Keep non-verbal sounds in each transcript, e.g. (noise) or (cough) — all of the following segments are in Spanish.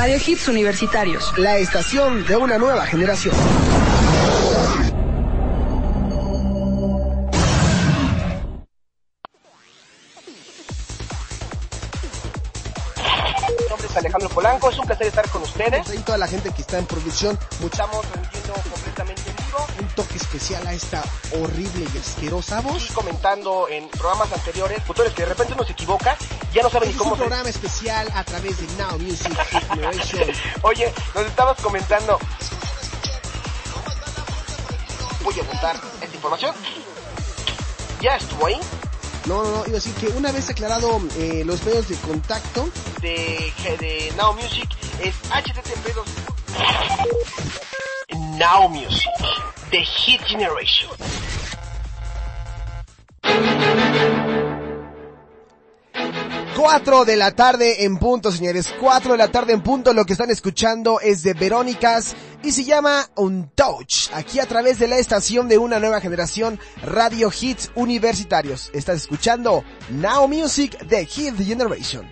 Radio Hits Universitarios. La estación de una nueva generación. Mi nombre es Alejandro Polanco, es un placer estar con ustedes. Y toda la gente que está en producción, Estamos transmitiendo completamente en vivo un toque especial a esta horrible y asquerosa voz. y comentando en programas anteriores, futures que de repente uno se equivoca, ya no saben ni Es cómo un se... programa especial a través de Now Music. (laughs) Oye, nos estabas comentando... Voy a apuntar esta información. Ya estuvo ahí, No, no, no, iba a decir que una vez aclarado eh, los medios de contacto, de, de Now Music, es http Now Music, The Hit Generation. Cuatro de la tarde en punto, señores. Cuatro de la tarde en punto. Lo que están escuchando es de Verónicas y se llama Un Touch. Aquí a través de la estación de una nueva generación, Radio Hits Universitarios. Estás escuchando Now Music de Hit Generation.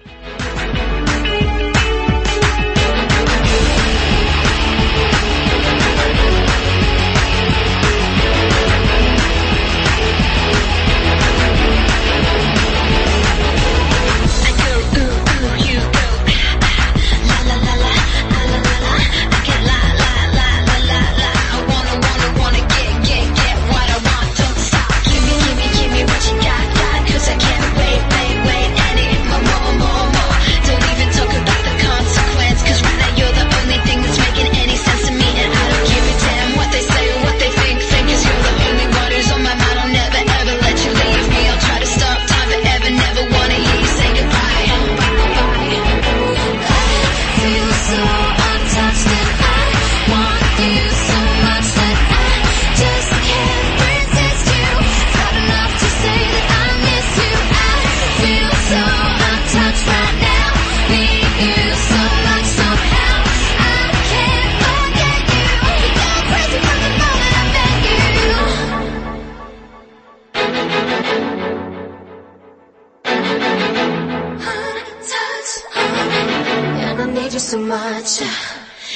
You so much.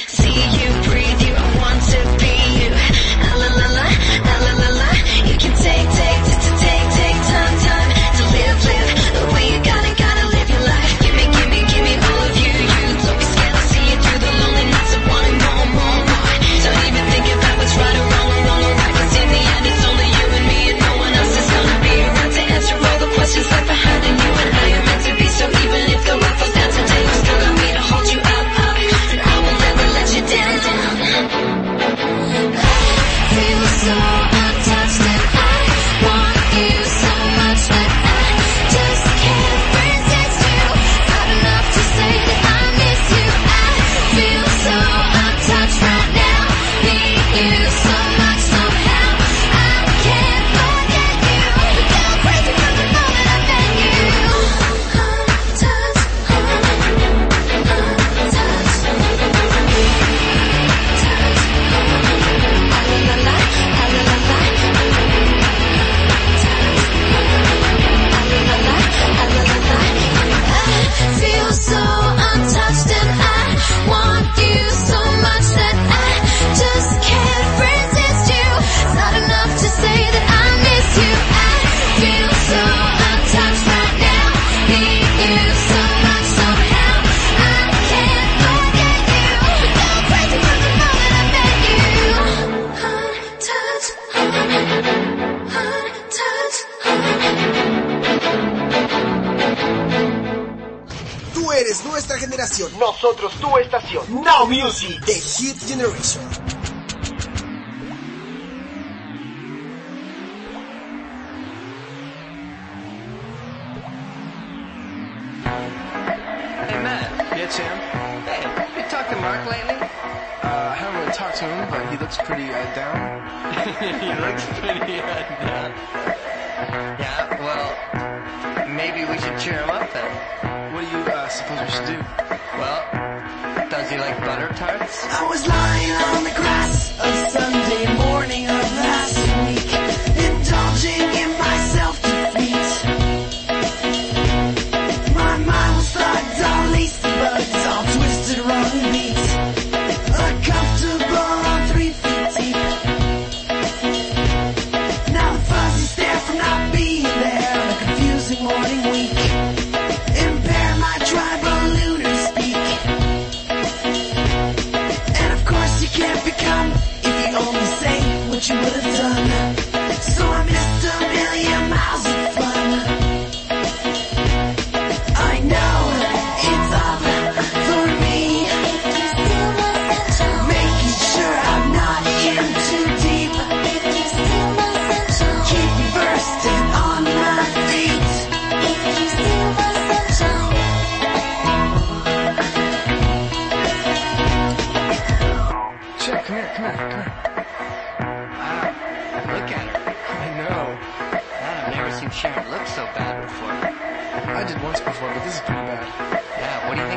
See you, breathe you, I want to be Nosotros tu estación. Now Music, The Hit Generation. Hey, Matt. Yeah, Sam. Hey, you talked to Mark lately? Uh, I haven't really talked to him, but he looks pretty uh, down. (laughs) he looks pretty uh, down. Yeah, well, maybe we should cheer him up then. What do you uh, suppose we should do? Well, does he like butter tarts? I was lying on the grass a Sunday morning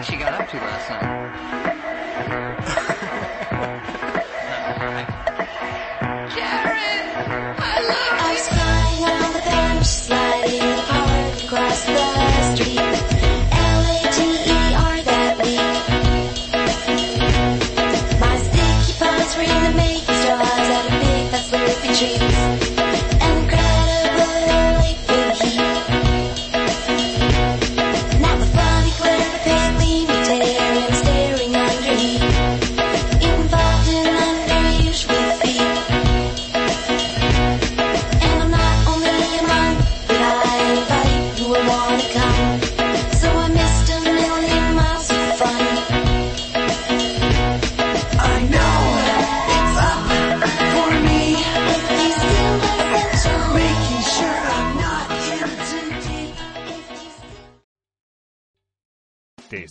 think she got up to last night?